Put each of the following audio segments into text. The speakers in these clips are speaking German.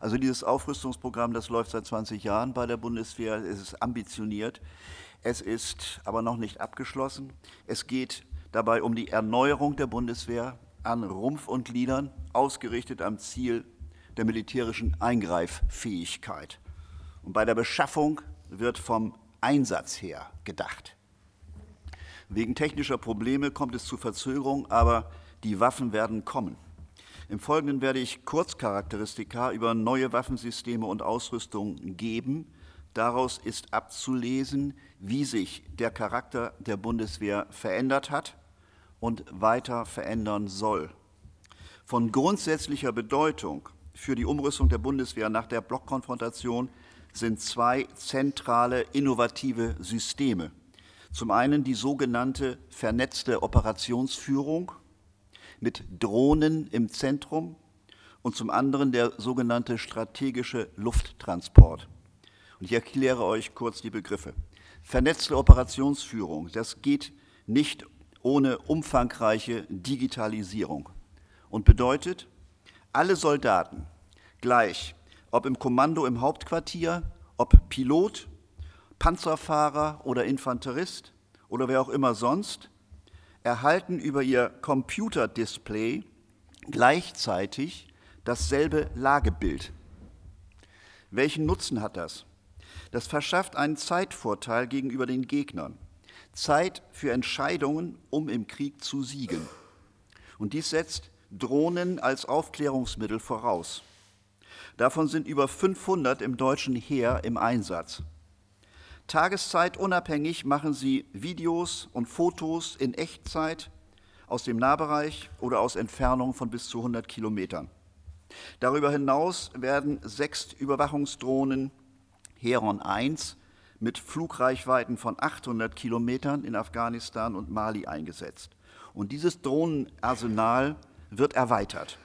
Also dieses Aufrüstungsprogramm, das läuft seit 20 Jahren bei der Bundeswehr. Es ist ambitioniert. Es ist aber noch nicht abgeschlossen. Es geht dabei um die Erneuerung der Bundeswehr an Rumpf und Gliedern, ausgerichtet am Ziel der militärischen Eingreiffähigkeit. Und bei der Beschaffung wird vom Einsatz her gedacht. Wegen technischer Probleme kommt es zu Verzögerungen, aber die Waffen werden kommen. Im Folgenden werde ich Kurzcharakteristika über neue Waffensysteme und Ausrüstung geben. Daraus ist abzulesen, wie sich der Charakter der Bundeswehr verändert hat und weiter verändern soll. Von grundsätzlicher Bedeutung für die Umrüstung der Bundeswehr nach der Blockkonfrontation sind zwei zentrale innovative Systeme. Zum einen die sogenannte vernetzte Operationsführung mit Drohnen im Zentrum und zum anderen der sogenannte strategische Lufttransport. Und ich erkläre euch kurz die Begriffe. Vernetzte Operationsführung, das geht nicht ohne umfangreiche Digitalisierung und bedeutet, alle Soldaten gleich, ob im Kommando im Hauptquartier, ob Pilot, Panzerfahrer oder Infanterist oder wer auch immer sonst, erhalten über ihr Computerdisplay gleichzeitig dasselbe Lagebild. Welchen Nutzen hat das? Das verschafft einen Zeitvorteil gegenüber den Gegnern. Zeit für Entscheidungen, um im Krieg zu siegen. Und dies setzt Drohnen als Aufklärungsmittel voraus. Davon sind über 500 im deutschen Heer im Einsatz. Tageszeitunabhängig machen sie Videos und Fotos in Echtzeit aus dem Nahbereich oder aus Entfernung von bis zu 100 Kilometern. Darüber hinaus werden sechs Überwachungsdrohnen Heron 1 mit Flugreichweiten von 800 Kilometern in Afghanistan und Mali eingesetzt. Und dieses Drohnenarsenal wird erweitert.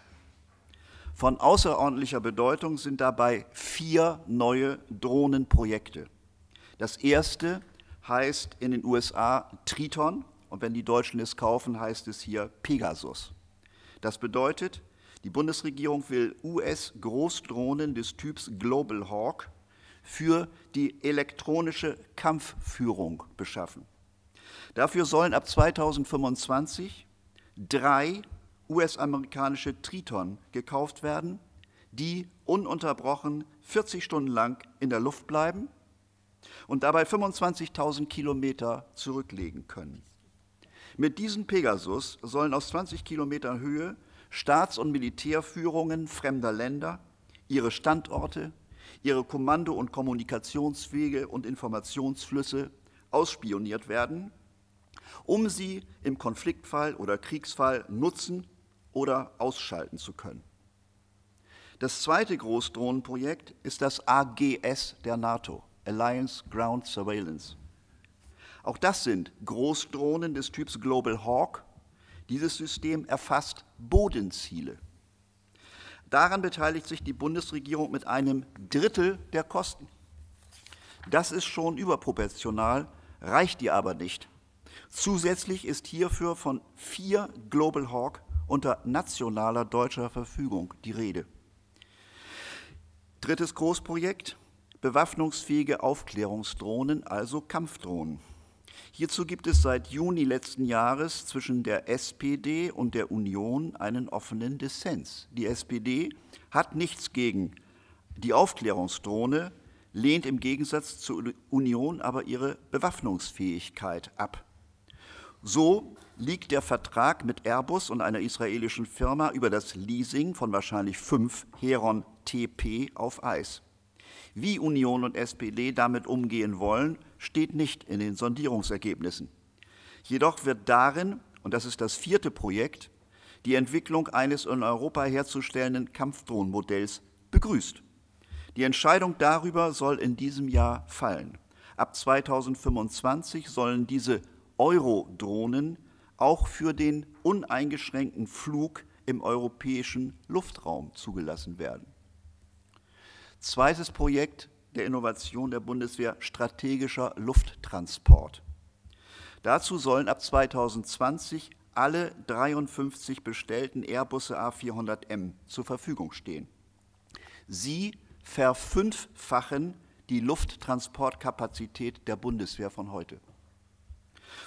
Von außerordentlicher Bedeutung sind dabei vier neue Drohnenprojekte. Das erste heißt in den USA Triton und wenn die Deutschen es kaufen, heißt es hier Pegasus. Das bedeutet, die Bundesregierung will US-Großdrohnen des Typs Global Hawk für die elektronische Kampfführung beschaffen. Dafür sollen ab 2025 drei US-amerikanische Triton gekauft werden, die ununterbrochen 40 Stunden lang in der Luft bleiben und dabei 25.000 Kilometer zurücklegen können. Mit diesem Pegasus sollen aus 20 Kilometern Höhe Staats- und Militärführungen fremder Länder ihre Standorte, ihre Kommando- und Kommunikationswege und Informationsflüsse ausspioniert werden, um sie im Konfliktfall oder Kriegsfall nutzen oder ausschalten zu können. Das zweite Großdrohnenprojekt ist das AGS der NATO, Alliance Ground Surveillance. Auch das sind Großdrohnen des Typs Global Hawk. Dieses System erfasst Bodenziele. Daran beteiligt sich die Bundesregierung mit einem Drittel der Kosten. Das ist schon überproportional, reicht ihr aber nicht. Zusätzlich ist hierfür von vier Global Hawk unter nationaler deutscher Verfügung die Rede. Drittes Großprojekt, bewaffnungsfähige Aufklärungsdrohnen, also Kampfdrohnen. Hierzu gibt es seit Juni letzten Jahres zwischen der SPD und der Union einen offenen Dissens. Die SPD hat nichts gegen die Aufklärungsdrohne, lehnt im Gegensatz zur Union aber ihre Bewaffnungsfähigkeit ab. So liegt der Vertrag mit Airbus und einer israelischen Firma über das Leasing von wahrscheinlich fünf Heron TP auf Eis. Wie Union und SPD damit umgehen wollen, steht nicht in den Sondierungsergebnissen. Jedoch wird darin, und das ist das vierte Projekt, die Entwicklung eines in Europa herzustellenden Kampfdrohnenmodells begrüßt. Die Entscheidung darüber soll in diesem Jahr fallen. Ab 2025 sollen diese Eurodrohnen auch für den uneingeschränkten Flug im europäischen Luftraum zugelassen werden. Zweites Projekt der Innovation der Bundeswehr strategischer Lufttransport. Dazu sollen ab 2020 alle 53 bestellten Airbusse A400M zur Verfügung stehen. Sie verfünffachen die Lufttransportkapazität der Bundeswehr von heute.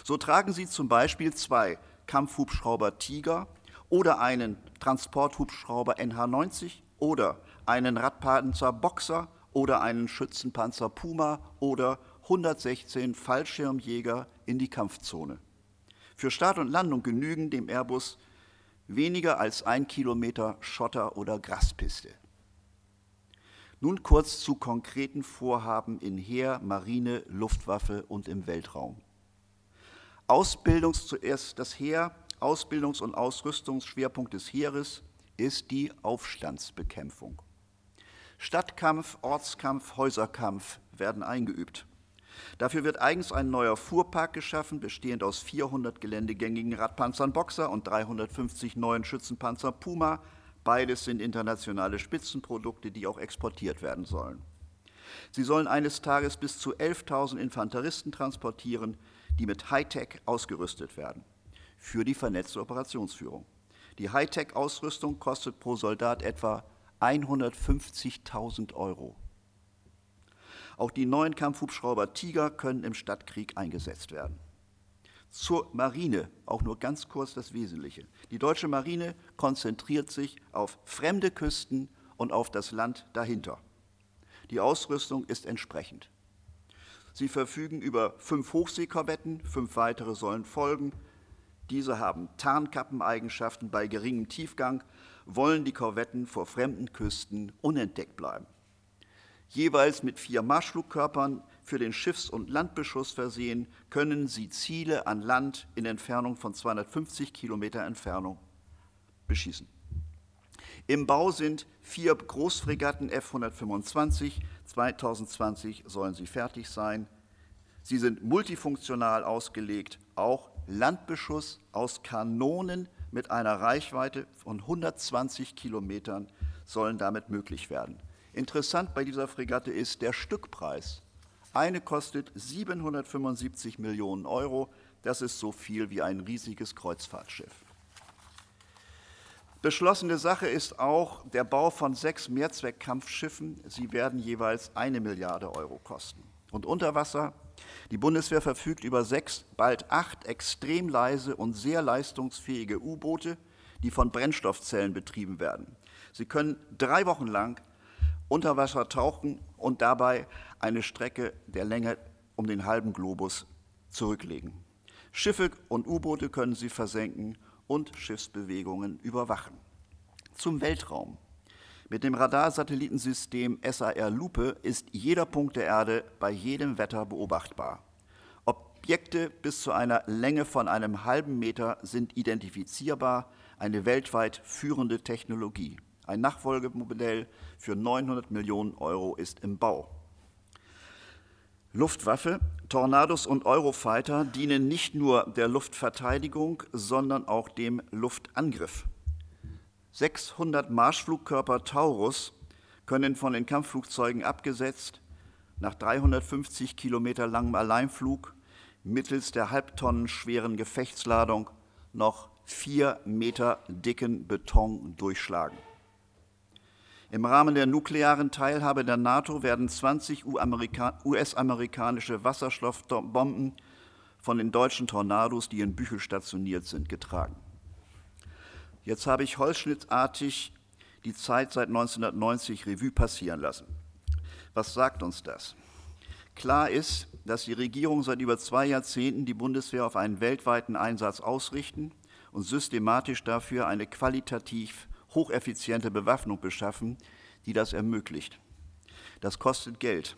So tragen sie zum Beispiel zwei Kampfhubschrauber Tiger oder einen Transporthubschrauber NH90 oder einen Radpanzer Boxer oder einen Schützenpanzer Puma oder 116 Fallschirmjäger in die Kampfzone. Für Start und Landung genügen dem Airbus weniger als ein Kilometer Schotter- oder Graspiste. Nun kurz zu konkreten Vorhaben in Heer, Marine, Luftwaffe und im Weltraum. Ausbildungs zuerst das Heer, Ausbildungs- und Ausrüstungsschwerpunkt des Heeres ist die Aufstandsbekämpfung. Stadtkampf, Ortskampf, Häuserkampf werden eingeübt. Dafür wird eigens ein neuer Fuhrpark geschaffen, bestehend aus 400 geländegängigen Radpanzern Boxer und 350 neuen Schützenpanzer Puma, Beides sind internationale Spitzenprodukte, die auch exportiert werden sollen. Sie sollen eines Tages bis zu 11.000 Infanteristen transportieren, die mit Hightech ausgerüstet werden für die vernetzte Operationsführung. Die Hightech-Ausrüstung kostet pro Soldat etwa 150.000 Euro. Auch die neuen Kampfhubschrauber Tiger können im Stadtkrieg eingesetzt werden. Zur Marine, auch nur ganz kurz das Wesentliche. Die deutsche Marine konzentriert sich auf fremde Küsten und auf das Land dahinter. Die Ausrüstung ist entsprechend. Sie verfügen über fünf Hochseekorvetten, fünf weitere sollen folgen. Diese haben Tarnkappeneigenschaften bei geringem Tiefgang, wollen die Korvetten vor fremden Küsten unentdeckt bleiben. Jeweils mit vier Marschflugkörpern für den Schiffs- und Landbeschuss versehen, können sie Ziele an Land in Entfernung von 250 Kilometer Entfernung beschießen. Im Bau sind vier Großfregatten F-125. 2020 sollen sie fertig sein. Sie sind multifunktional ausgelegt, auch Landbeschuss aus Kanonen mit einer Reichweite von 120 Kilometern sollen damit möglich werden. Interessant bei dieser Fregatte ist der Stückpreis. Eine kostet 775 Millionen Euro. Das ist so viel wie ein riesiges Kreuzfahrtschiff. Beschlossene Sache ist auch der Bau von sechs Mehrzweckkampfschiffen. Sie werden jeweils eine Milliarde Euro kosten. Und unter Wasser, die Bundeswehr verfügt über sechs, bald acht extrem leise und sehr leistungsfähige U-Boote, die von Brennstoffzellen betrieben werden. Sie können drei Wochen lang unter Wasser tauchen und dabei eine Strecke der Länge um den halben Globus zurücklegen. Schiffe und U-Boote können sie versenken und Schiffsbewegungen überwachen. Zum Weltraum. Mit dem Radarsatellitensystem SAR Lupe ist jeder Punkt der Erde bei jedem Wetter beobachtbar. Objekte bis zu einer Länge von einem halben Meter sind identifizierbar, eine weltweit führende Technologie. Ein Nachfolgemodell für 900 Millionen Euro ist im Bau. Luftwaffe, Tornados und Eurofighter dienen nicht nur der Luftverteidigung, sondern auch dem Luftangriff. 600 Marschflugkörper Taurus können von den Kampfflugzeugen abgesetzt, nach 350 Kilometer langem Alleinflug mittels der halbtonnen schweren Gefechtsladung noch vier Meter dicken Beton durchschlagen. Im Rahmen der nuklearen Teilhabe der NATO werden 20 US-amerikanische Wasserstoffbomben von den deutschen Tornados, die in Büchel stationiert sind, getragen. Jetzt habe ich holzschnittartig die Zeit seit 1990 Revue passieren lassen. Was sagt uns das? Klar ist, dass die Regierung seit über zwei Jahrzehnten die Bundeswehr auf einen weltweiten Einsatz ausrichten und systematisch dafür eine qualitativ hocheffiziente Bewaffnung beschaffen, die das ermöglicht. Das kostet Geld.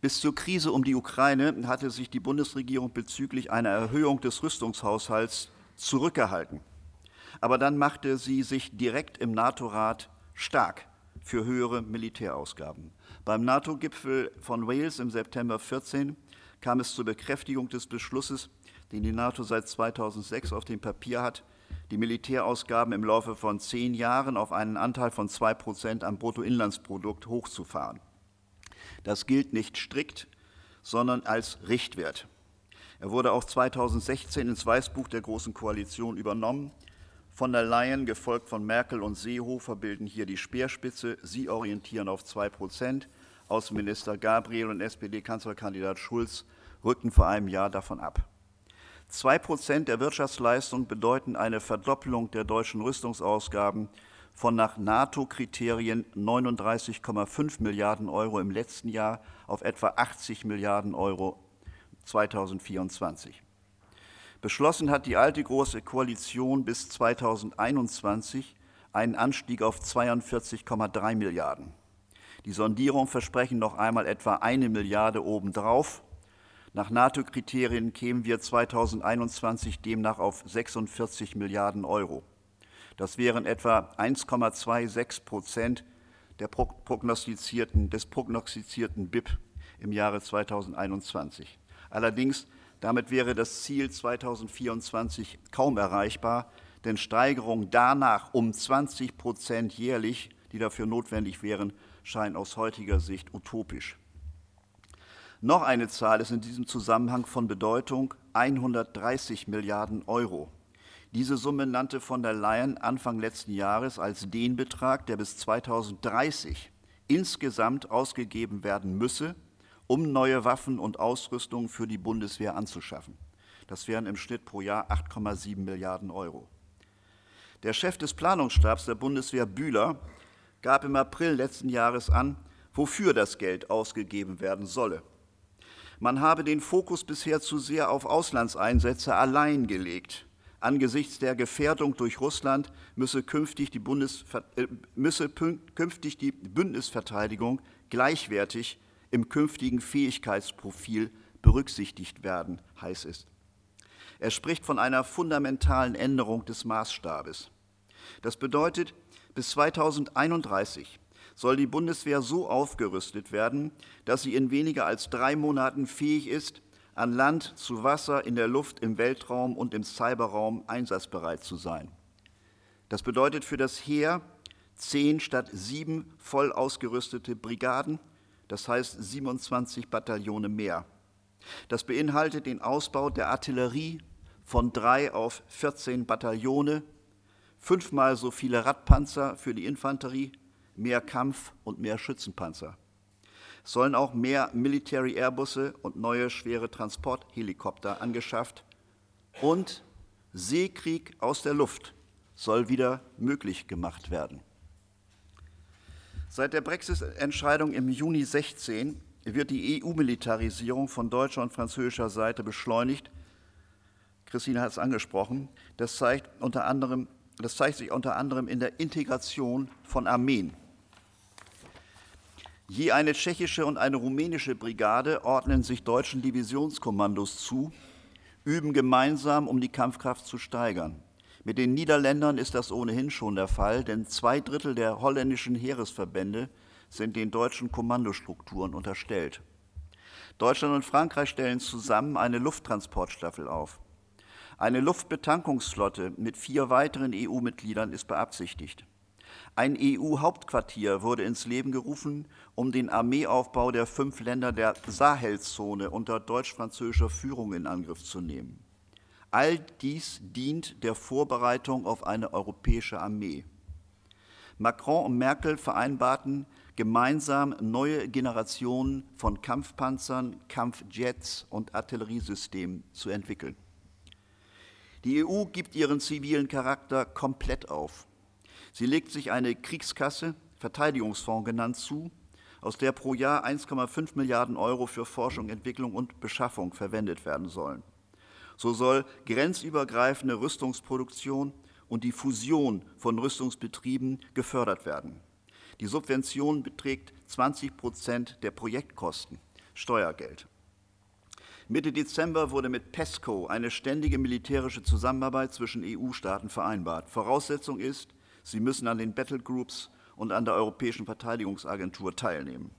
Bis zur Krise um die Ukraine hatte sich die Bundesregierung bezüglich einer Erhöhung des Rüstungshaushalts zurückgehalten. Aber dann machte sie sich direkt im NATO-Rat stark für höhere Militärausgaben. Beim NATO-Gipfel von Wales im September 14 kam es zur Bekräftigung des Beschlusses, den die NATO seit 2006 auf dem Papier hat, die Militärausgaben im Laufe von zehn Jahren auf einen Anteil von zwei Prozent am Bruttoinlandsprodukt hochzufahren. Das gilt nicht strikt, sondern als Richtwert. Er wurde auch 2016 ins Weißbuch der Großen Koalition übernommen. Von der Leyen, gefolgt von Merkel und Seehofer, bilden hier die Speerspitze. Sie orientieren auf 2 Prozent. Außenminister Gabriel und SPD-Kanzlerkandidat Schulz rückten vor einem Jahr davon ab. Zwei Prozent der Wirtschaftsleistung bedeuten eine Verdoppelung der deutschen Rüstungsausgaben von nach NATO-Kriterien 39,5 Milliarden Euro im letzten Jahr auf etwa 80 Milliarden Euro 2024. Beschlossen hat die alte Große Koalition bis 2021 einen Anstieg auf 42,3 Milliarden. Die Sondierungen versprechen noch einmal etwa eine Milliarde obendrauf. Nach NATO-Kriterien kämen wir 2021 demnach auf 46 Milliarden Euro. Das wären etwa 1,26 Prozent der prognostizierten, des prognostizierten BIP im Jahre 2021. Allerdings, damit wäre das Ziel 2024 kaum erreichbar, denn Steigerungen danach um 20 Prozent jährlich, die dafür notwendig wären, scheinen aus heutiger Sicht utopisch. Noch eine Zahl ist in diesem Zusammenhang von Bedeutung 130 Milliarden Euro. Diese Summe nannte von der Leyen Anfang letzten Jahres als den Betrag, der bis 2030 insgesamt ausgegeben werden müsse, um neue Waffen und Ausrüstung für die Bundeswehr anzuschaffen. Das wären im Schnitt pro Jahr 8,7 Milliarden Euro. Der Chef des Planungsstabs der Bundeswehr Bühler gab im April letzten Jahres an, wofür das Geld ausgegeben werden solle. Man habe den Fokus bisher zu sehr auf Auslandseinsätze allein gelegt. Angesichts der Gefährdung durch Russland müsse künftig die, Bundesver äh, müsse künftig die Bündnisverteidigung gleichwertig im künftigen Fähigkeitsprofil berücksichtigt werden, heißt es. Er spricht von einer fundamentalen Änderung des Maßstabes. Das bedeutet, bis 2031 soll die Bundeswehr so aufgerüstet werden, dass sie in weniger als drei Monaten fähig ist, an Land, zu Wasser, in der Luft, im Weltraum und im Cyberraum einsatzbereit zu sein. Das bedeutet für das Heer zehn statt sieben voll ausgerüstete Brigaden, das heißt 27 Bataillone mehr. Das beinhaltet den Ausbau der Artillerie von drei auf 14 Bataillone, fünfmal so viele Radpanzer für die Infanterie, mehr Kampf- und mehr Schützenpanzer. Es sollen auch mehr Military Airbusse und neue schwere Transporthelikopter angeschafft und Seekrieg aus der Luft soll wieder möglich gemacht werden. Seit der Brexit-Entscheidung im Juni 16 wird die EU-Militarisierung von deutscher und französischer Seite beschleunigt. Christine hat es angesprochen. Das zeigt, unter anderem, das zeigt sich unter anderem in der Integration von Armeen. Je eine tschechische und eine rumänische Brigade ordnen sich deutschen Divisionskommandos zu, üben gemeinsam, um die Kampfkraft zu steigern. Mit den Niederländern ist das ohnehin schon der Fall, denn zwei Drittel der holländischen Heeresverbände sind den deutschen Kommandostrukturen unterstellt. Deutschland und Frankreich stellen zusammen eine Lufttransportstaffel auf. Eine Luftbetankungsflotte mit vier weiteren EU-Mitgliedern ist beabsichtigt. Ein EU-Hauptquartier wurde ins Leben gerufen, um den Armeeaufbau der fünf Länder der Sahelzone unter deutsch-französischer Führung in Angriff zu nehmen. All dies dient der Vorbereitung auf eine europäische Armee. Macron und Merkel vereinbarten gemeinsam neue Generationen von Kampfpanzern, Kampfjets und Artilleriesystemen zu entwickeln. Die EU gibt ihren zivilen Charakter komplett auf. Sie legt sich eine Kriegskasse, Verteidigungsfonds genannt, zu, aus der pro Jahr 1,5 Milliarden Euro für Forschung, Entwicklung und Beschaffung verwendet werden sollen. So soll grenzübergreifende Rüstungsproduktion und die Fusion von Rüstungsbetrieben gefördert werden. Die Subvention beträgt 20 Prozent der Projektkosten, Steuergeld. Mitte Dezember wurde mit PESCO eine ständige militärische Zusammenarbeit zwischen EU-Staaten vereinbart. Voraussetzung ist, Sie müssen an den Battlegroups und an der Europäischen Verteidigungsagentur teilnehmen.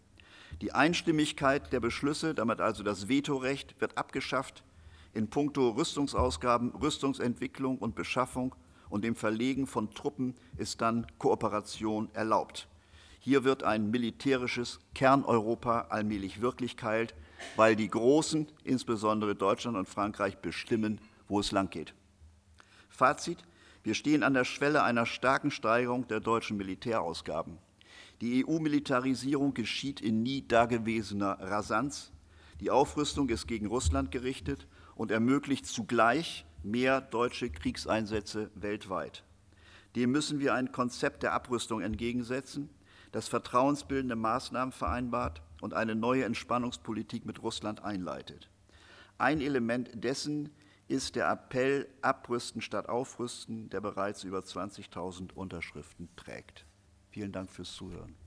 Die Einstimmigkeit der Beschlüsse, damit also das Vetorecht, wird abgeschafft. In puncto Rüstungsausgaben, Rüstungsentwicklung und Beschaffung und dem Verlegen von Truppen ist dann Kooperation erlaubt. Hier wird ein militärisches Kerneuropa allmählich Wirklichkeit, weil die Großen, insbesondere Deutschland und Frankreich, bestimmen, wo es langgeht. Fazit, Wir stehen an der Schwelle einer starken Steigerung der deutschen Militärausgaben. Die EU-Militarisierung geschieht in nie dagewesener Rasanz. Die Aufrüstung ist gegen Russland gerichtet und ermöglicht zugleich mehr deutsche Kriegseinsätze weltweit. Dem müssen wir ein Konzept der Abrüstung entgegensetzen, das vertrauensbildende Maßnahmen vereinbart und eine neue Entspannungspolitik mit Russland einleitet. Ein Element dessen ist der Appell Abrüsten statt Aufrüsten, der bereits über 20.000 Unterschriften trägt. Vielen Dank fürs Zuhören.